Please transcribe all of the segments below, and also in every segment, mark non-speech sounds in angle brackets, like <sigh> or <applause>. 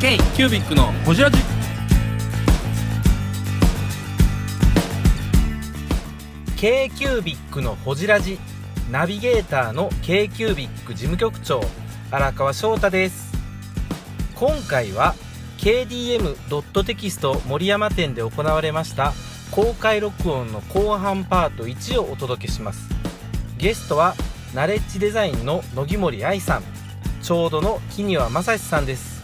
K キュービックのホジラジ。k キュービックのほじラジ。ナビゲーターの k キュービック事務局長。荒川翔太です。今回は KDM テキスト森山店で行われました公開録音の後半パート1をお届けします。ゲストはナレッジデザインの野木森愛さん。ちょうどの木庭正史さんです。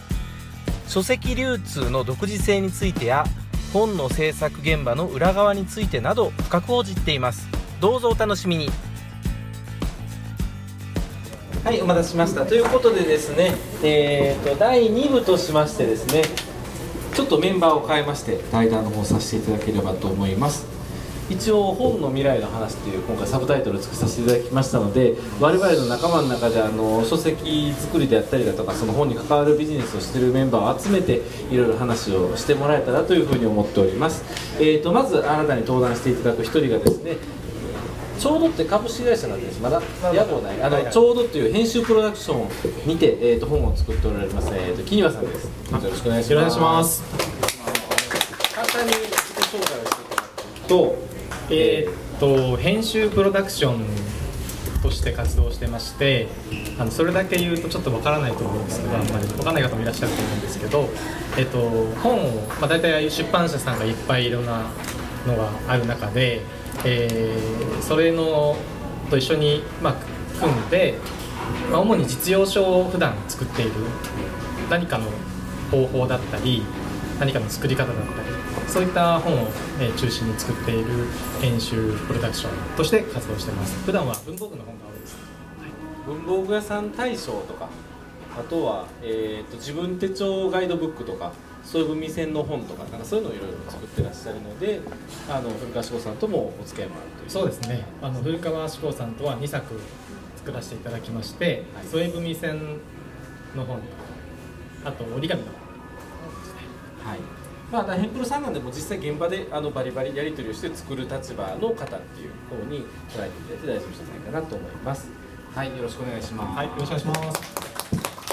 書籍流通の独自性についてや本の制作現場の裏側についてなど深く報じています。どうぞお楽しみに。はいお待たせしました。ということでですねえー、と第2部としましてですねちょっとメンバーを変えまして対談の方させていただければと思います。一応本の未来の話っていう今回サブタイトルを作させていただきましたので我々の仲間の中であの書籍作りであったりだとかその本に関わるビジネスをしているメンバーを集めていろいろ話をしてもらえたらというふうに思っております、えーと、まずあなたに登壇していただく一人がですねちょうどって株式会社なんです。まだ屋号ない。あの、ちょうどっていう編集プロダクションにて、えーと、本を作っておられます、えーと、木庭さんです。よろしくお願いします。簡単に自己紹介をしていただくとえー、っと編集プロダクションとして活動してましてあのそれだけ言うとちょっとわからないと思うんですけどあんまりわかんない方もいらっしゃると思うんですけど、え、っと本を、まあ、大体出版社さんがいっぱいいろんなのがある中で、えー、それのと一緒に、まあ、組んで、まあ、主に実用書を普段作っている何かの方法だったり何かの作り方だったりそういった本を、え中心に作っている編集プロダクションとして活動してます。普段は文房具の本が多いです、はい、文房具屋さん大賞とかあとは、えーと、自分手帳ガイドブックとかそういう文線の本とかなんかそういうのをいろいろ作ってらっしゃるのであの古川志功さんともお付き合いもあるという。そうですね。あの古川志功さんとは2作作らせていただきまして、はい、添え文線の本あと折り紙の本ですね。はいまあ、大変プロさんなんでも実際現場であのバリバリやり取りをして作る立場の方っていう方に捉えていただいて大丈夫じゃないかなと思いますはいよろしくお願いしますはいよろしくお願いします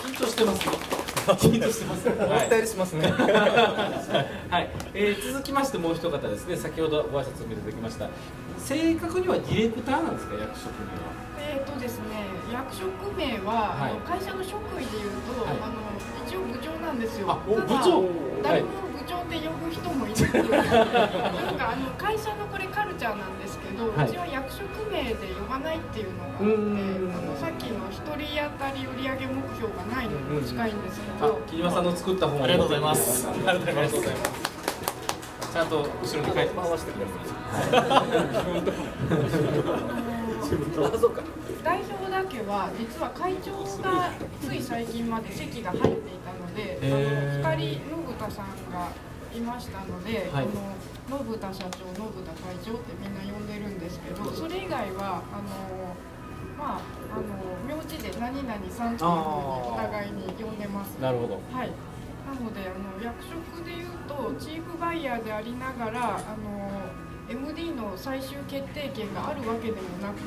緊張してます緊張してます。思ったよりしますね。<laughs> はい、えー、続きましてもう一方ですね。先ほどご挨拶をいただきました。正確にはディレクターなんですか？役職名は。えっ、ー、とですね、役職名は、はい、あの会社の職位でいうと、はい、あの一応部長なんですよ。あ、部長。誰も長って呼ぶ人もいるなんかあの会社のこれカルチャーなんですけど、はい、うちは役職名で呼ばないっていうのがあってあのさっきの一人当たり売上目標がないのに近いんですけど。木島さんの作った本ありがとうございますありがとうございます。ちゃんと後ろに書いてます。<laughs> 代表だけは実は会長がつい最近まで席が入っていたので、あの光信田さんがいましたので、はい、この信田社長信田会長ってみんな呼んでるんですけどそれ以外はあのまああの名字で何々さんというふうにお互いに呼んでます。なるほど。はい。なのであの役職でいうとチーフバイヤーでありながらあの MD の最終決定権があるわけでもなく。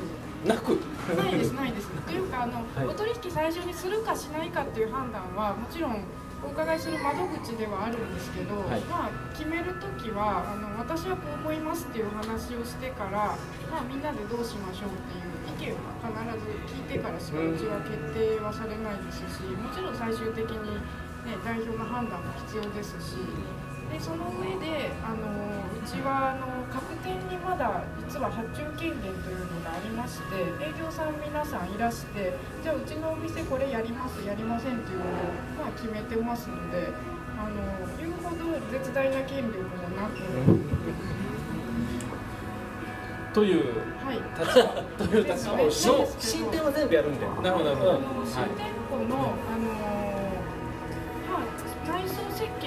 なく？ないですないです。というかあの、<laughs> はい、お取引最初にするかしないかっていう判断はもちろんお伺いする窓口ではあるんですけど、はい、まあ、決める時はあの私はこう思いますっていう話をしてから、まあ、みんなでどうしましょうっていう意見は必ず聞いてからしかうちは決定はされないですしもちろん最終的に、ね、代表の判断も必要ですし。でその上であのうちはあの各店にまだ実は発注権限というのがありまして営業さん皆さんいらしてじゃあうちのお店これやりますやりませんっていうのを、まあ、決めてますのであの言うほど絶大な権力もなく。という立場、はい、<laughs> という立場新店は全部やるんで。なるほどなるほど。新店舗の、あの内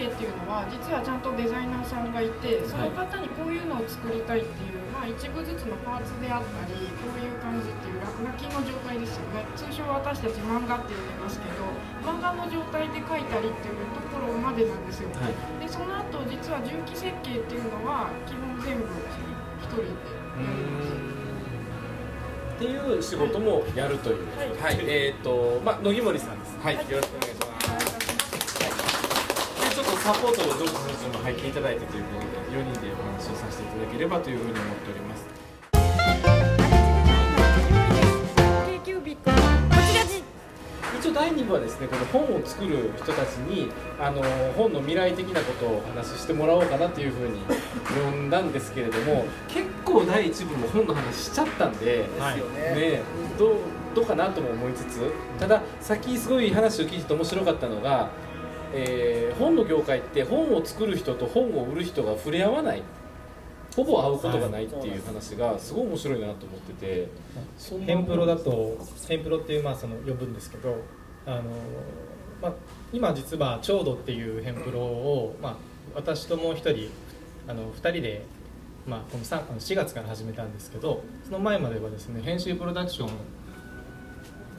っていうのは実はちゃんとデザイナーさんがいてその方にこういうのを作りたいっていう、まあ、一部ずつのパーツであったりこういう感じっていう落書きの状態ですよね。通称私たち漫画って呼んでますけど漫画の状態で描いたりっていうところまでなんですよ、はい、でその後実は重機設計っていうのは基本全部1人でやりますっていう仕事もやるという、はい、はい、えっ、ー、とまあ野木森さんです。はい、よろしくお願いします。サポートをジョージ先生も入っていただいてということで4人でお話をさせていただければというふうに思っております。一応第2部はですねこの本を作る人たちにあの本の未来的なことをお話ししてもらおうかなというふうに呼んだんですけれども結構第1部も本の話しちゃったんで、はい。ねどうどうかなとも思いつつたださっきすごい話を聞いてて面白かったのが、えー本の業界って本を作る人と本を売る人が触れ合わない。ほぼ会うことがないっていう話がすごい面白いなと思っててヘンプロだとヘンプロっていうまあその呼ぶんですけどあの、まあ、今実は「ちょうど」っていうヘンプロを、まあ、私ともう一人あの2人で、まあ、この 3, あの4月から始めたんですけどその前まではですね編集プロダクション、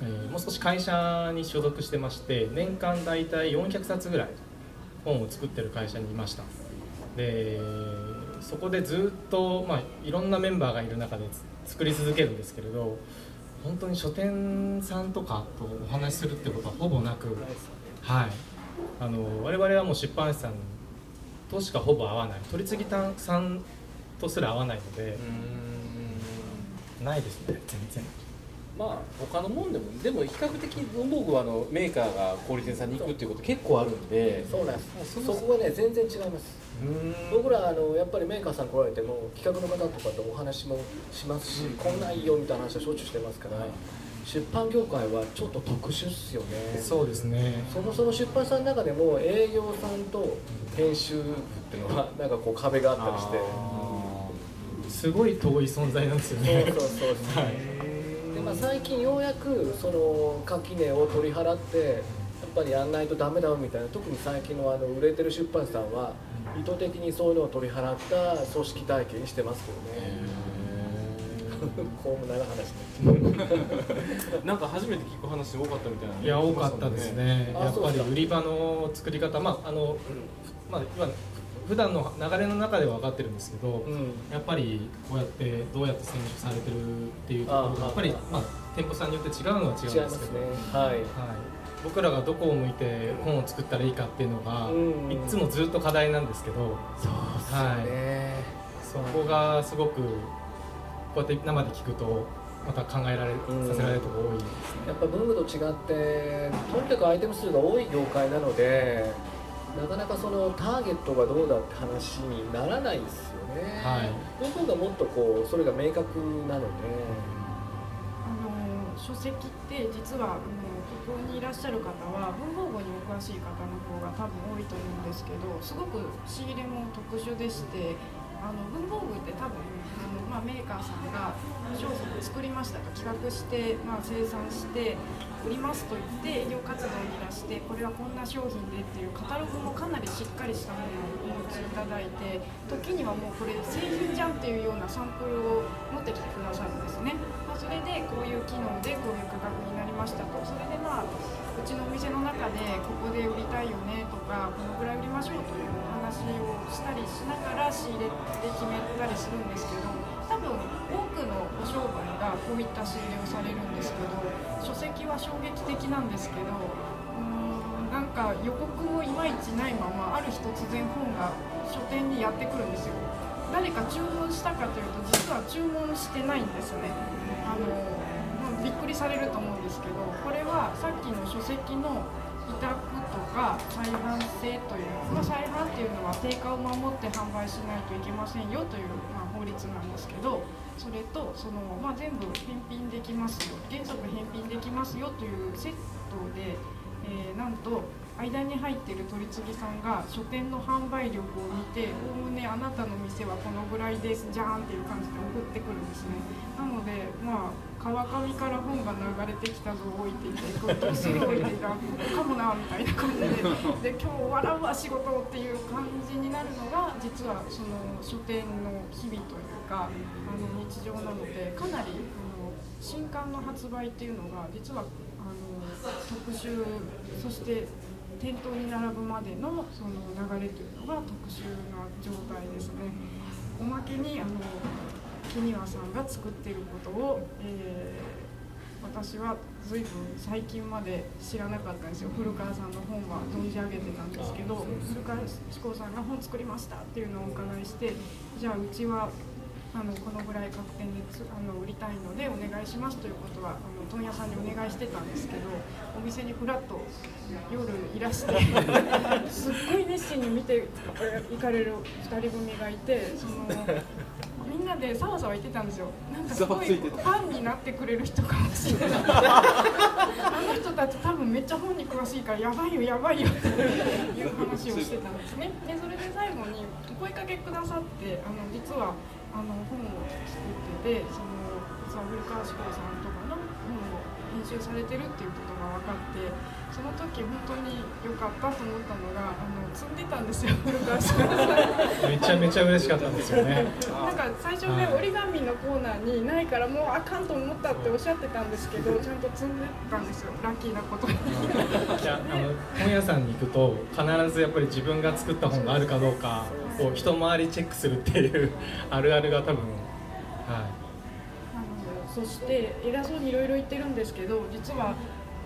えーもう少し会社に所属してまして年間大体400冊ぐらい本を作ってる会社にいました。でそこでずっと、まあ、いろんなメンバーがいる中でつ作り続けるんですけれど本当に書店さんとかとお話しするってことはほぼなく、はい、あの我々はもう出版社さんとしかほぼ会わない。取り次ぎさんとすら会わないのでないですね。全然まあ他のもんでもでも比較的文房具はあのメーカーが小売店さんに行くっていうこと結構あるんで。そうなんです。そそこはね全然違います。僕らあのやっぱりメーカーさん来られても企画の方とかとお話もしますし、こん。なんいいよみたいな話はしょっちゅうしてますから、出版業界はちょっと特殊っすよね。そうですね。そもそも出版社の中でも営業さんと編集部っていうのはなんかこう壁があったりして。すごい遠い存在なんですよそうね。そうそうそう。で、<laughs> まあ、最近ようやくその垣根を取り払ってやっぱりやんないとダメだよみたいな特に最近のあの売れてる出版社さんは意図的にそういうのを取り払った組織体系にしてますけどね。こうも長話になんか初めて聞く話多かったみたいな。いや多かったですね。やっぱあそうですか。り売り場の作り方まああの、まあ、今普段の流れの中では分かってるんですけど、うん。やっぱりこうやってどうやって選出されてるっていうところあがやっぱり、まあ、店舗さんによって違うのは違うんですけどね。はい。はい、僕らがどこを向いて本を作ったらいいかっていうのが、うん。いつもずっと課題なんですけどそうですよね、そこがすごくこうやって生で聞くとまた考えられ、うん。させられるところ多いですね。やっぱ文具と違ってとにかくアイテム数が多い業界なのでなかなかそのターゲットがどうだって話にならないですよね、はい。文具がもっとこうそれが明確なので、あの書籍って実はあのここにいらっしゃる方は文房具にお詳しい方の方が多分多いと思うんですけどすごく仕入れも特殊でしてあの文房具って多分あの、まあ、メーカーさんが商品を作りましたと企画して、まあ、生産して売りますと言って営業活動に出してこれはこんな商品でっていうカタログもかなりしっかりしたものをお持ちいただいて時にはもうこれ製品じゃんっていうようなサンプルを持ってきてくださるんですね、まあ、それでこういう機能でこういう価格になりましたと。それでまあうちのお店の中でここで売りたいよねとかこのぐらい売りましょうという話をしたりしながら仕入れて決めたりするんですけど多分多くのお商売がこういった仕入れをされるんですけど書籍は衝撃的なんですけどうーんなんか予告もいまいちないままある日突然本が書店にやってくるんですよ。誰か注文したかというと実は注文してないんですね。あの、まびっくりされると思うんですけどこれはさっきの書籍の委託とか再販性という、まあ、再販っていうのは定価を守って販売しないといけませんよという、まあ、法律なんですけどそれとその、まあ、全部返品できますよ原則返品できますよというセットで、えーなんと間に入ってる取次さんが書店の販売力を見ておおむねあなたの店はこのぐらいですじゃーんっていう感じで送ってくるんですね。なのでまあ川上から本が流れてきたぞ置いていてこれどうする置いていた。かもなみたいな感じで。で今日笑うわ仕事っていう感じになるのが実はその書店の日々というかあの日常なのでかなりあの新刊の発売っていうのが実はあの特殊そして店頭に並ぶまでのその流れというのが特殊な状態ですね。おまけにあの木庭さんが作っていることを、えー私は随分最近まで知らなかったんですよ古川さんの本は存じ上げてたんですけど古川志功さんが本作りましたっていうのをお伺いしてじゃあうちはあのこのぐらい確定であの売りたいのでお願いしますということはあの問屋さんにお願いしてたんですけどお店にふらっと夜いらして <laughs> すっごい熱心に見て行かれる2人組がいてそのみんなでさわさわ言ってたんですよ。なんかすごいファンになってくれる人かもしれない。あの人たち多分めっちゃ本に詳しいからやばいよやばいよっていう話をしてたんですね。でそれで最後にお声かけくださってあの実はあの本を作っててその古川志功さんとかの本を編集されてるっていうことが分かってその時本当に良かったと思ったのがあの積んでたんですよ <laughs> 古川さん。めちゃめちゃ嬉しかったんですよね。<laughs> なんか最初ね、折り紙のコーナーにないからもうあかんと思ったっておっしゃってたんですけどちゃんと積んでたんですよラッキーなことに。いやあの本屋さんに行くと必ずやっぱり自分が作った本があるかどうかを一回りチェックするっていう <laughs> あるあるが多分はい。そして偉そうにいろいろ言ってるんですけど実は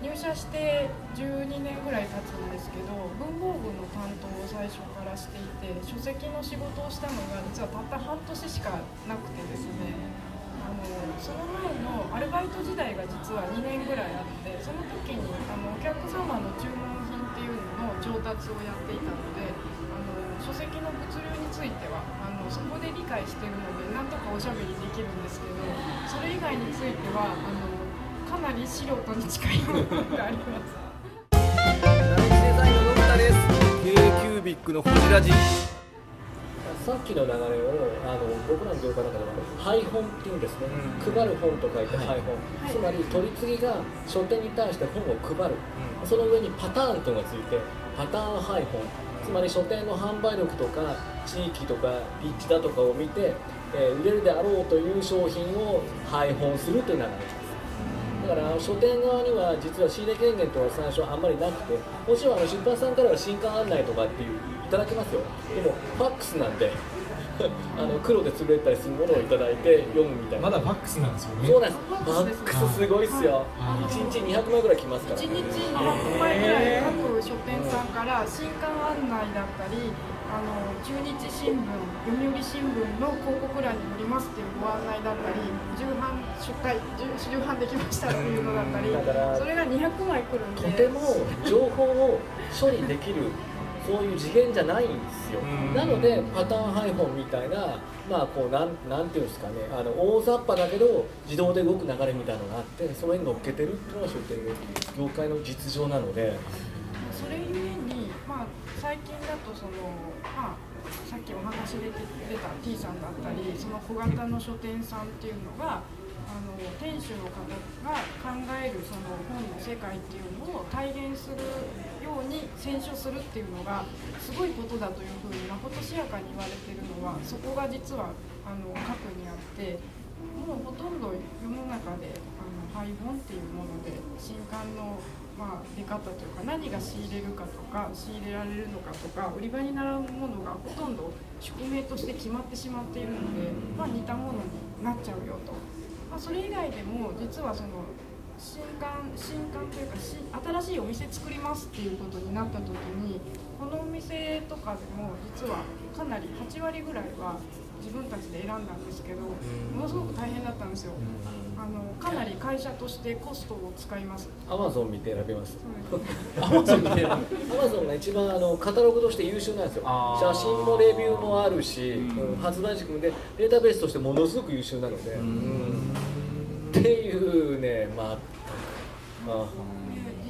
入社して12年ぐらい経つんですけど文房具の担当を最初からしていて書籍の仕事をしたのが実はたった半年しかなくてですね。あのその前のアルバイト時代が実は2年ぐらいあってその時にあのお客様の注文品っていうのの調達をやっていたので書籍の物流についてはあのそこで理解してるのでなんとかおしゃべりできるんですけどそれ以外についてはあのかなり素人に近いものがあります。ナイスデザインの野田です。K キュービックのフジラジ。さっきの流れをあの僕らの業界の中では配本っていうんですね、うん、配る本と書いて配本、はい、つまり取り次ぎが書店に対して本を配る、うん、その上にパターンというのがついてパターン配本つまり書店の販売力とか地域とか立地だとかを見て、えー、売れるであろうという商品を配本するという流れです。だから書店側には実は仕入れ権限とは最初あんまりなくてもちろんあの出版さんからは新刊案内とかっていういただけますよ。でもファックスなんで <laughs> あの黒で潰れたりするものをいただいて読むみたいな。まだファックスなんですよね。そうなんですファックスすごいっすよ。1日200枚ぐらい来ますから、ね、1日200枚ぐらい各書店さんから新刊案内だったりあの中日新聞読売新聞の広告欄に載りますっていうご案内だったり重版出荷重版できましたっていうのだったりそれが200枚来るんで。とても情報を処理できるそういう次元じゃないんですよ、なのでパターン配本みたいなまあこうなんなんていうんですかね。あの大雑把だけど自動で動く流れみたいなのがあってそれに乗っけてるっていうのが書店業界の実情なので。それゆえにまあ最近だとそのまあさっきお話で出た T さんだったりその小型の書店さんっていうのがあの店主の方が考えるその本の世界っていうのを体現するように選書するっていうのがすごいことだというふうにまことしやかに言われてるのはそこが実はあの過去にあってもうほとんど世の中であの配本っていうもので新刊のまあ、出方というか何が仕入れるかとか仕入れられるのかとか売り場に並ぶものがほとんど宿命として決まってしまっているので、まあ、似たものになっちゃうよと。あ、それ以外でも実はその新刊新刊というか新しいお店作りますっていうことになった時にこのお店とかでも実はかなり8割ぐらいは自分たちで選んだんですけどものすごく大変だったんですよ。あのかなり会社としてコストを使います。アマゾン見て選びます。アマゾン見てアマゾンが一番あのカタログとして優秀なんですよ。写真もレビューもあるし、うん、発売時期でデータベースとしてものすごく優秀なので。うん、っていうね、まあ。あ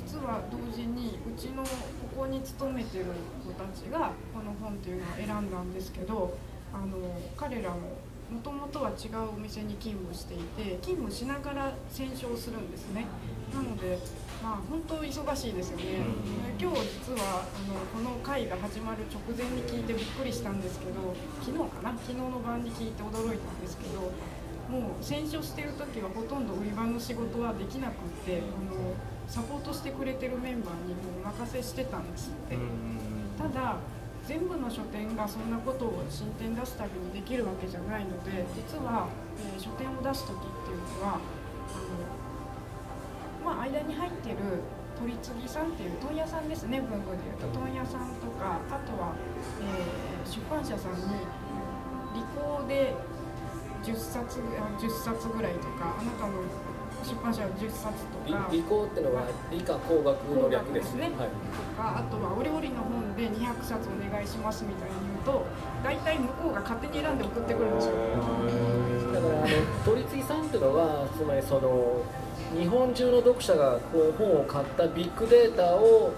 実は同時にうちのここに勤めてる子たちがこの本っていうのを選んだんですけどあの彼らももともとは違うお店に勤務していて勤務しながら選書をするんですね。なのでまあ本当忙しいですよね、今日実はあのこの会が始まる直前に聞いてびっくりしたんですけど昨日かな？昨日の晩に聞いて驚いたんですけどもう選書してる時はほとんど売り場の仕事はできなくってあのサポートしてくれてるメンバーにもうお任せしてたんですって。ただ全部の書店がそんなことを進展出すたびにできるわけじゃないので実は、えー、書店を出す時っていうのはあのまあ、間に入ってる取次さんっていう問屋さんですね文具でいうと。問屋さんとかあとは、えー、出版社さんに利口で10冊あ10冊ぐらいとかあなたの出版社は10冊とか。理工ってのは理科工学の略ですね、はい、とかあとはお料理の本で200冊お願いしますみたいに言うと大体向こうが勝手に選んで送ってくるんですよ。だからあの取次さんっていうのはつまりその日本中の読者がこう本を買ったビッグデータを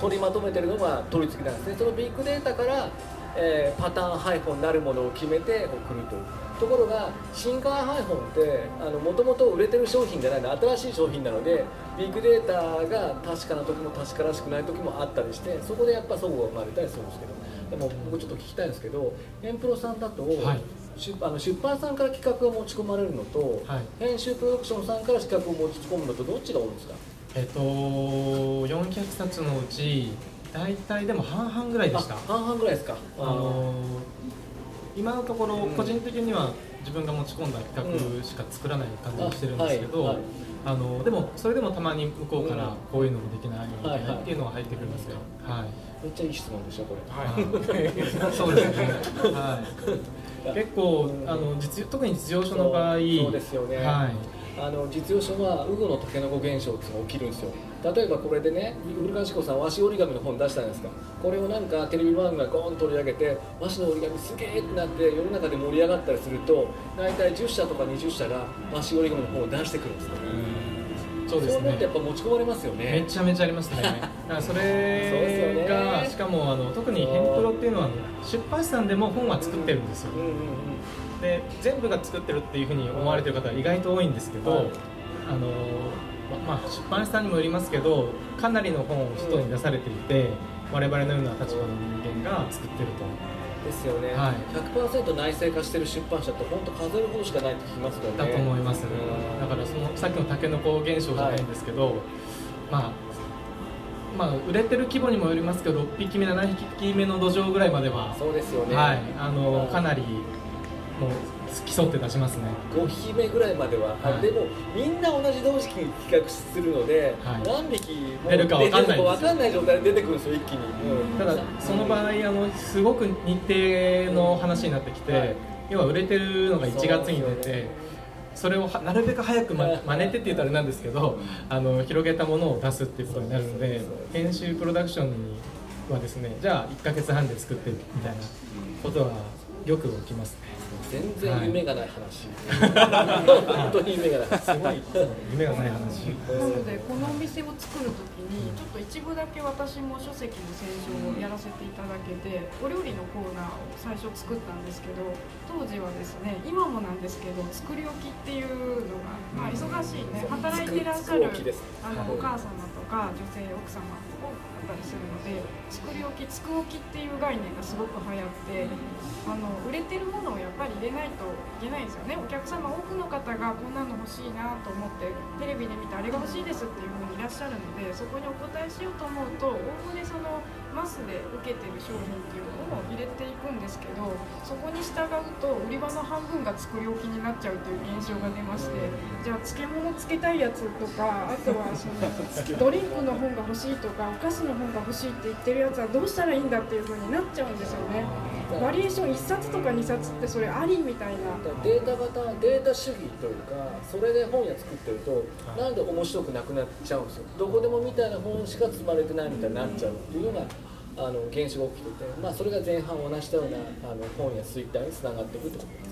取りまとめてるのが取り次ぎなんですね。そのビッグデータから、えー、パターン配本になるものを決めて送ると。いうところが新刊配本ってもともと売れてる商品じゃないの新しい商品なのでビッグデータが確かな時も確からしくない時もあったりしてそこでやっぱ齟齬が生まれたりするんですけどでも僕ちょっと聞きたいんですけどエンプロさんだと、はい。出あの出版さんから企画が持ち込まれるのと、はい、編集プロダクションさんから企画を持ち込むのとどっちが多いんですか？えっと400冊のうち大体でも半々ぐらいでした。半々ぐらいですか？あの今のところ個人的には自分が持ち込んだ企画しか作らない感じにしてるんですけど、あのでもそれでもたまに向こうからこういうのもできないみたいなっていうのが入ってくるんですよ。はい。めっちゃいい質問でしたこれ。はい。<laughs> そうですね。はい。<laughs> 結構あの実特に実用書の場合、そうですよね。はい。あの実用書はウゴのタケノコ現象っていうのが起きるんですよ例えばこれでね古川志子さん和紙折り紙の本出したんですかこれをなんかテレビ番組がゴーンと取り上げて和紙の折り紙すげえってなって世の中で盛り上がったりすると大体10社とか20社が和紙折り紙の本を出してくるんですよそうですね。やっぱ持ち込まれますよね。めちゃめちゃありますね。<laughs> だからそれが、ね、しかもあの特にヘンプロっていうのは出版社さんでも本は作ってるんですよ。うんうんうんで全部が作ってるっていうふうに思われてる方は意外と多いんですけど、はい、あのまあ、出版社さんにもよりますけどかなりの本を外に出されていて、うん、我々のような立場の人間が作ってると。ですよね、はい、100%内製化してる出版社って本当数えるほどしかないって聞きますよね。だと思います、ね、だからそのさっきのたけのこ現象じゃないんですけど、はい、まあまあ、売れてる規模にもよりますけど6匹目7匹目の土壌ぐらいまではそうですよね、はい、あのかなりもう競って出しますね。5匹目ぐらいまでは、はい、でもみんな同じ同時期に企画するので、はい、何匹出るか分かんない分かんない状態で出てくるんですよ一気に、うん、ただその場合あのすごく日程の話になってきて、はい、要は売れてるのが1月に出てそれをなるべく早く、ま、真似てって言ったらあれなんですけどあの広げたものを出すっていうことになるので編集プロダクションはですねじゃあ1か月半で作ってみたいなことはよく起きますね。全然夢がない話、本当に夢がないすごい。夢がない話。なのでこのお店を作るときにちょっと一部だけ私も書籍の選書をやらせていただけてお料理のコーナーを最初作ったんですけど当時はですね今もなんですけど作り置きっていうのが、まあ、忙しいね。働いてらっしゃるあのお母様とか女性奥様ったりするので作り置きつく置きっていう概念がすごく流行ってあの売れてるものをやっぱり入れないといけないんですよね。お客様多くの方がこんなの欲しいなと思ってテレビで見てあれが欲しいですっていう風にいらっしゃるのでそこにお答えしようと思うとおおむねそのマスで受けてる商品っていうのを入れていくんですけどそこに従うと売り場の半分が作り置きになっちゃうという現象が出ましてじゃあ漬物つけたいやつとかあとはそのドリンクの本が欲しいとかお菓子の本が欲しいって言ってるやつはどうしたらいいんだっていう風になっちゃうんですよね。バリエーション1冊とか2冊ってそれありみたいな。データ型データ主義というかそれで本屋作ってるとなんで面白くなくなっちゃうんですよ。どこでもみたいな本しか積まれてないみたいになっちゃうっていうのがあの現象が起きてて、まあ、それが前半お話したようなあの本やツイッターにつながっていくってこと。です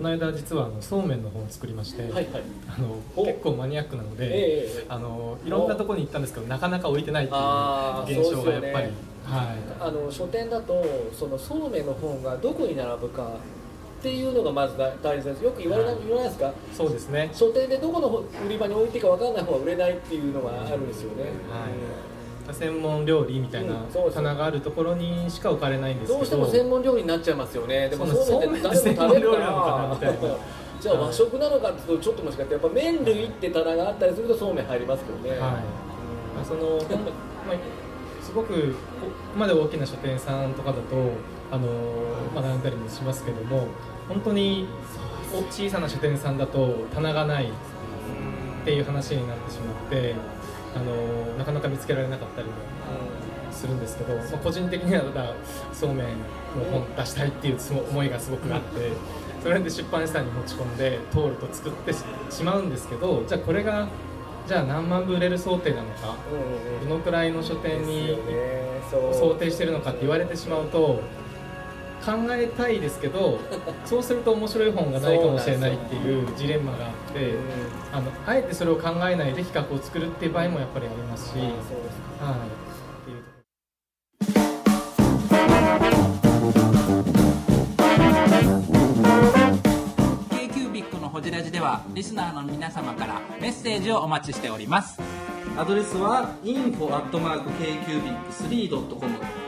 この間実はあのそうめんの本を作りまして、はいはい、あの結構マニアックなので、えー、あのいろんなところに行ったんですけどなかなか置いてないっていう現象がやっぱり、ね、はい、あの書店だとそのそうめんの本がどこに並ぶかっていうのがまず大切です。よく言われない,、言わないですか？そうですね。書店でどこの売り場に置いていいか分かんない方が売れないっていうのがあるんですよね、はい専門料理みたいな棚があるところにしか置かれないんですけど、どうしても専門料理になっちゃいますよね。でもそうめんって誰も食べるからじゃあ和食なのかっていうとちょっともしかしてやっぱ麺類って棚があったりするとそうめん入りますけどね、はい、そのまあ、すごくここまで大きな書店さんとかだとあの学んだりもしますけども本当に小さな書店さんだと棚がないっていう話になってしまってあのなかなか見つけられなかったりもするんですけど、まあ、個人的にはただそうめんの本出したいっていう思いがすごくあってそれで出版社に持ち込んで通ると作ってしまうんですけどじゃあこれがじゃあ何万部売れる想定なのか、どのくらいの書店に想定してるのかって言われてしまうと考えたいですけど <laughs> そうすると面白い本がないかもしれないっていうジレンマがあってあのあえてそれを考えないで企画を作るっていう場合もやっぱりありますし。はい。こじらじではリスナーの皆様からメッセージをお待ちしております。アドレスは info.kcubic3.com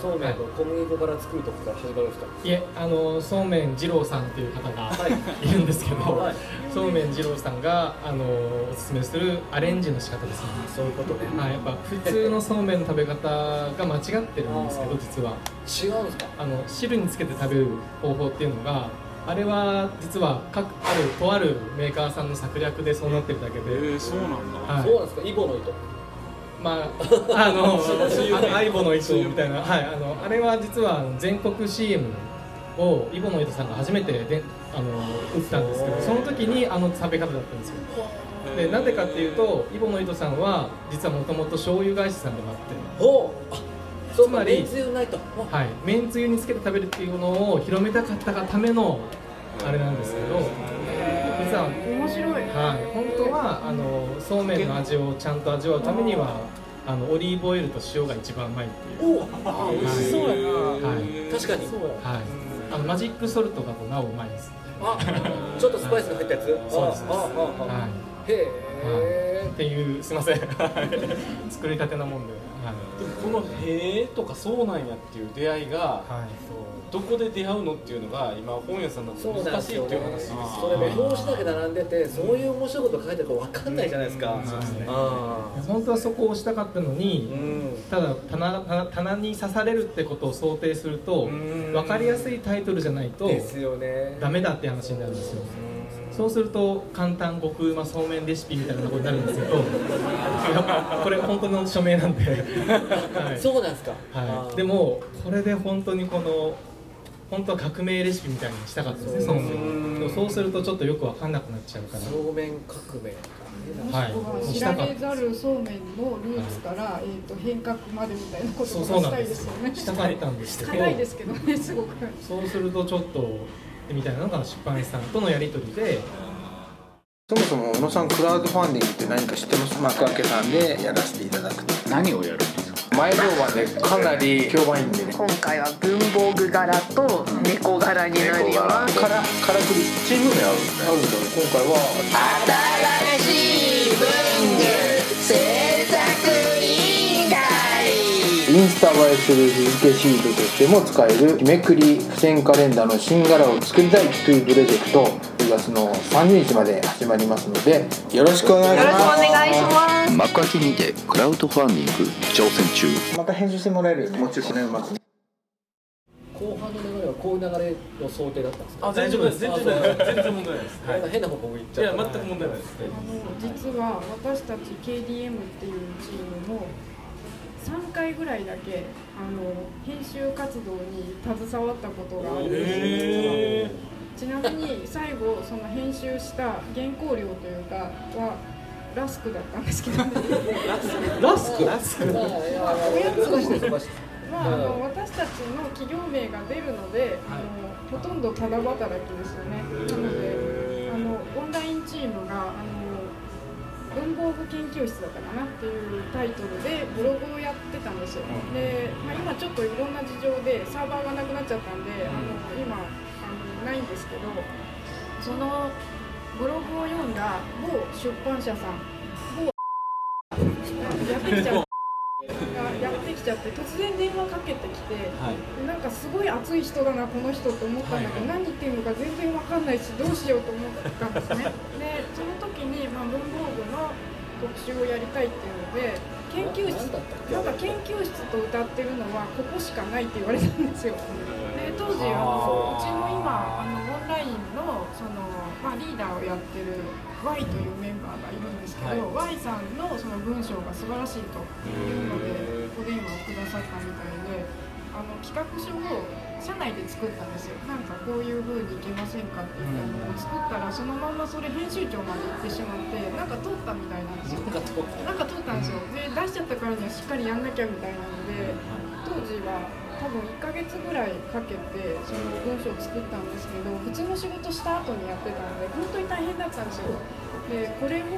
そうめんと小麦粉から作るとこから始まるんですか？いえあのそうめん二郎さんっていう方がい。るんですけど、はい、そうめん二郎さんがあのおすすめするアレンジの仕方ですね。そういうことね、はい、やっぱ普通のそうめんの食べ方が間違ってるんですけど実は。違うんですか？あの汁につけて食べる方法っていうのがあれは実は各あるとあるメーカーさんの策略でそうなってるだけで、えー、そうなんだ、はい、そうなんですか？イボの糸まあ、<laughs> あの、アイボの糸みたいな、はい、あの、あれは実は全国 CM をイボの糸さんが初めてで、あの、打ったんですけど、その時にあの食べ方だったんですよ。で、なんでかっていうと、イボの糸さんは、実はもともと醤油会社さんでもあって。ほう。つまり、はい、めんつゆにつけて食べるっていうのを広めたかったがための。あれなんですけど。実は面白い、はい、本当はあのそうめんの味をちゃんと味わうためにはあのオリーブオイルと塩が一番うまいっていう。おあ美味しそうやな、はい、確かに。はい。あのマジックソルトがなおうまいですあちょっとスパイスが入ったやつ、そうです。はい。へえ、っていうすいません。作りたてなもんで、はい、この「へえ」とか「そうなんや」っていう出会いが、はい、そうどこで出会うのっていうのが今本屋さんだと難しいっていう話ですそれね表紙だけ並んでてそういう面白いこと書いてるか分かんないじゃないですか、そうですね本当はそこを押したかったのに、ただ棚棚に刺されるってことを想定すると分かりやすいタイトルじゃないとダメだって話になるんですよ。そうすると簡単極うまそうめんレシピみたいなことになるんですけど <laughs> これ本当の署名なんで、<laughs> はい、そうなんですか、はい、でもこれで本当にこの本当は革命レシピみたいにしたかったですね。そう。めんそうするとちょっとよく分かんなくなっちゃうから。そうめん革命。はい、知られざるそうめんのルーツから、はい、えーと、変革までみたいなことをしたいですよね。したかったんですけどしたいですけどねすごく。そうするとちょっとみたいなのが出版社さんとのやり取りで。そもそも小野さんクラウドファンディングって何か知ってます？幕開けさんでやらせていただく何をやる前評判でかなり評判いいんでね。今回は文房具柄と猫柄になるよカラカラクリチーム名あるんですねあるんだ今回は新しい文具。制作委員会。インスタ映えする日付シートとしても使える日めくり付箋カレンダーの新柄を作りたいというプロジェクト10月の30日まで始まりますのでよろしくお願いしますよろしくお願いします幕開けにてクラウドファンディング挑戦中また編集してもらえるよねもちろんねうまく後半の流れはこういう流れの想定だったんですか。あ、大丈夫です。全然全然問題ないです。はい、変な方向行っちゃう。いや、全く問題ないです。あの実は私たち KDM っていうチームも3回ぐらいだけあの編集活動に携わったことがあるんで。ちなみに最後その編集した原稿料というかはラスクだったんですけど、ね、ラスク？ラスクまあ、おやつまあ、あの私たちの企業名が出るので、あのほとんどただ働きですよね。なのであのオンラインチームがあの文房具研究室だったかなっていうタイトルでブログをやってたんですよ。で、まあ、今ちょっといろんな事情でサーバーがなくなっちゃったんで、あの今ないんですけどそのブログを読んだ某出版社さん某ってきちゃって。がやってきちゃって突然電話かけてきて、はい。なんかすごい熱い人だなこの人と思ったんだけど、何言ってるのか全然わかんないしどうしようと思ったんですね。<laughs> でその時に、まあ、文房具の特集をやりたいっていうので研究室なんか研究室と歌ってるのはここしかないって言われたんですよ時うちの今あのオンラインのその、まあ、リーダーをやってる Y というメンバーがいるんですけど、Y さんのその文章が素晴らしいというのでお電話をくださったみたいであの企画書を社内で作ったんですよ。なんかこういう風にいけませんかって言ったのを作ったらそのままそれ編集長まで行ってしまってなんか通ったみたいなんですよ。なんか通ったんですよ。で出しちゃったからにはしっかりやんなきゃみたいなので多分1ヶ月ぐらいかけてその文章を作ったんですけど普通の仕事した後にやってたので本当に大変だったんですよ。でこれを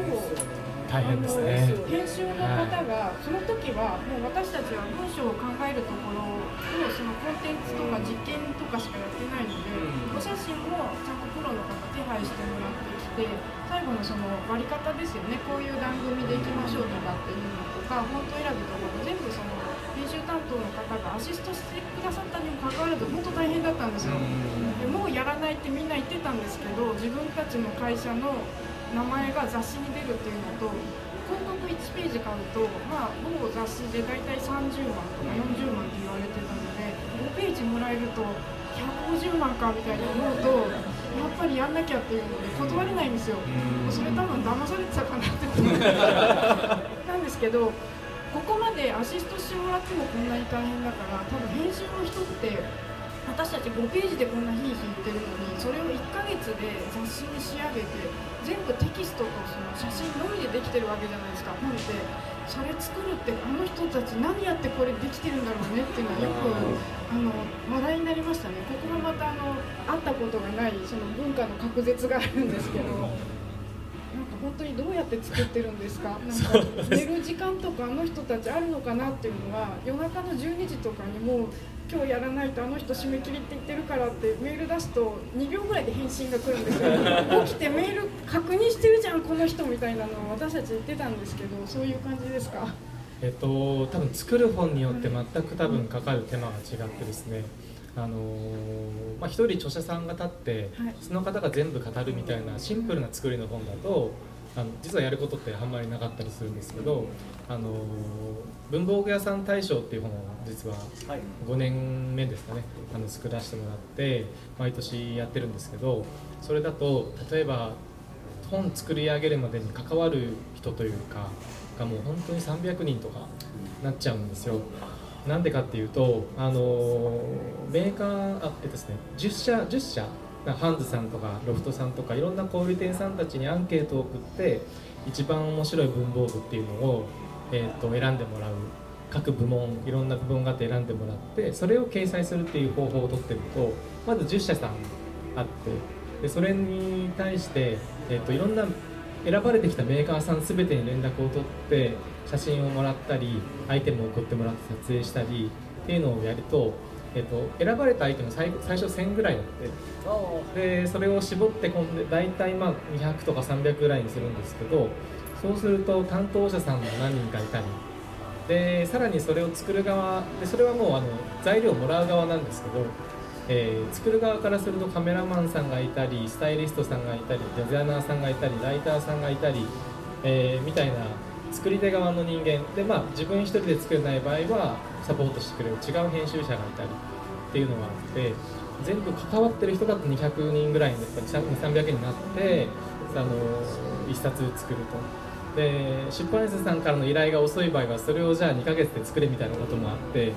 大変ですね。編集の方が、その時はもう私たちは文章を考えるところをそのコンテンツとか実験とかしかやってないので、お写真もちゃんとプロの方手配してもらってきて最後のその割り方ですよね。こういう番組でいきましょうとかっていうのとかフォント選びとかも全部その編集担当の方がアシストしてくださったにもかかわらず本当大変だったんですよ。でもうやらないってみんな言ってたんですけど自分たちの会社の名前が雑誌に出るっていうのと広告1ページ買うと、まあ、某雑誌で大体30万とか40万って言われてたので5ページもらえると150万かみたいに思うとやっぱりやんなきゃっていうので断れないんですよ。それ多分騙されてたかなって <laughs> なんですけどここまでアシストしてもらってもこんなに大変だから多分編集の人って私たち5ページでこんなヒーヒー言ってるのにそれを1ヶ月で雑誌に仕上げて全部テキストとその写真のみでできてるわけじゃないですか。本ってそれ作るってあの人たち何やってこれできてるんだろうねっていうのはよくあの話題になりましたね。ここがまたあの会ったことがないその文化の隔絶があるんですけど。本当にどうやって作ってるんですか？<laughs> なんか寝る時間とかあの人たちあるのかなっていうのは夜中の12時とかにもう今日やらないとあの人締め切りって言ってるからってメール出すと2秒ぐらいで返信が来るんですよ。<laughs> 起きてメール確認してるじゃんこの人みたいなのを私たち言ってたんですけどそういう感じですか？えっと、多分作る本によって全く多分かかる手間が違ってですね、あのーまあ、一人著者さんが立って、はいその方が全部語るみたいなシンプルな作りの本だとあの実はやることってあんまりなかったりするんですけど、あのー文房具屋さん大賞っていう本を実は5年目ですかねあの作らせてもらって毎年やってるんですけどそれだと例えば本作り上げるまでに関わる人というかがもう本当に300人とかなっちゃうんですよ。なんでかっていうと、あのメーカーあ、えですね、10社 ,10 社ハンズさんとかロフトさんとかいろんな小売店さんたちにアンケートを送って一番面白い文房具っていうのを、えっと選んでもらう各部門いろんな部門があって選んでもらってそれを掲載するっていう方法をとってるとまず10社さんあってでそれに対して、えっといろんな選ばれてきたメーカーさん全てに連絡を取って写真をもらったりアイテムを送ってもらって撮影したりっていうのをやると、えっと選ばれたアイテム最最初1000ぐらいだってでそれを絞ってこんで大体まあ200とか300ぐらいにするんですけどそうすると担当者さんも何人かいたりでさらにそれを作る側でそれはもうあの材料をもらう側なんですけど、えー作る側からするとカメラマンさんがいたりスタイリストさんがいたりデザイナーさんがいたりライターさんがいたり、えーみたいな作り手側の人間で、まあ、自分一人で作れない場合はサポートしてくれる違う編集者がいたりっていうのがあって全部関わってる人だと200人ぐらいにやっぱり300人になってあの一冊作ると。で出版社さんからの依頼が遅い場合はそれをじゃあ2ヶ月で作れみたいなこともあって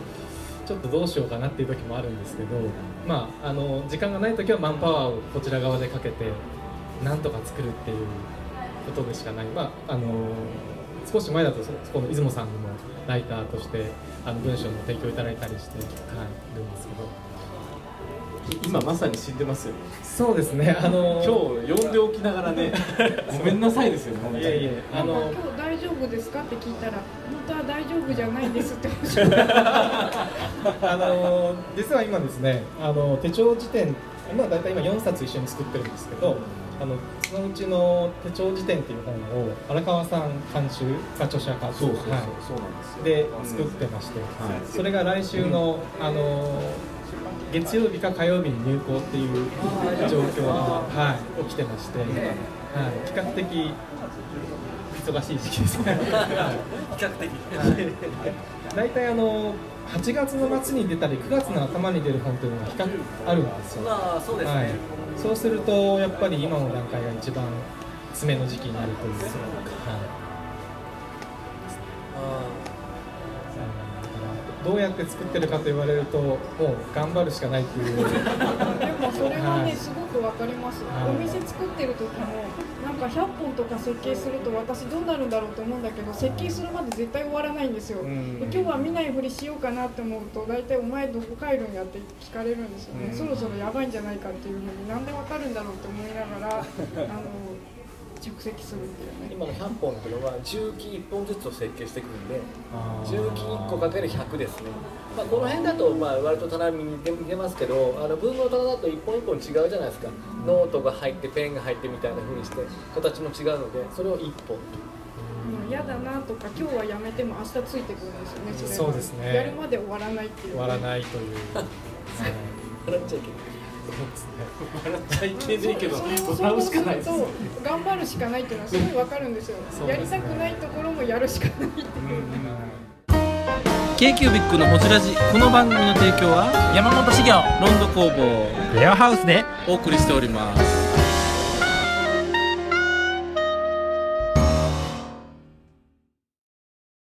ちょっとどうしようかなっていう時もあるんですけど、まあ、あの時間がない時はマンパワーをこちら側でかけてなんとか作るっていうことでしかない、まあ、あの少し前だとそこの出雲さんにもライターとしてあの文章の提供いただいたりして、はい、いるんですけど。今まさに死んでますよそうですね、あの今日呼んでおきながらね <laughs> ごめんなさいですよねいやいやあの今日大丈夫ですかって聞いたら本当は大丈夫じゃないんですって。<laughs> あの実は今ですねあの手帳辞典今大体今4冊一緒に作ってるんですけどあのそのうちの手帳辞典っていう本を荒川さん監修が著者かそうそうそう、はい。そうなんですよ。で作ってまして、はい。それが来週の、あの月曜日か火曜日に入校っていう状況が、はい、起きてまして、はい、比較的忙しい時期ですね。<laughs> 比較的。大体あの8月の末に出たり9月の頭に出る本っていうのが比較あるんですよ。まあそうですね、はい、そうするとやっぱり今の段階が一番詰めの時期になるという。か、はい、どうやって作ってるかと言われるともう頑張るしかないっていう。<laughs> でもそれはね、はい。すごくわかります、はい。お店作ってる時もなんか100本とか設計すると私どうなるんだろうと思うんだけど設計するまで絶対終わらないんですよ、ん。で今日は見ないふりしようかなって思うと大体お前どこ帰るんやって聞かれるんですよね、うん。そろそろやばいんじゃないかっていうふうになんでわかるんだろうって思いながら <laughs> あの着席するっていうね。今の100本っていうのは重機1本ずつを設計してくるんで重機1個かける100ですね、まあ、この辺だとまあ割と棚に出出ますけどあの文の棚だと1本1本違うじゃないですか。ノートが入ってペンが入ってみたいな風にして形も違うのでそれを1本もう嫌だなとか今日はやめても明日ついてくるんですよねそそうですね。やるまで終わらないっていう。終わらないという、<laughs> はい。笑っちゃいけない笑っちゃいけねえけどそれを笑うするかないです。と頑張るしかないっていうのはすごいわかるんですよ。そうですね。やりたくないところもやるしかないっていう。k q b i c のホジラジ。この番組の提供は山本修行。ロンド工房。レアハウスで。お送りしております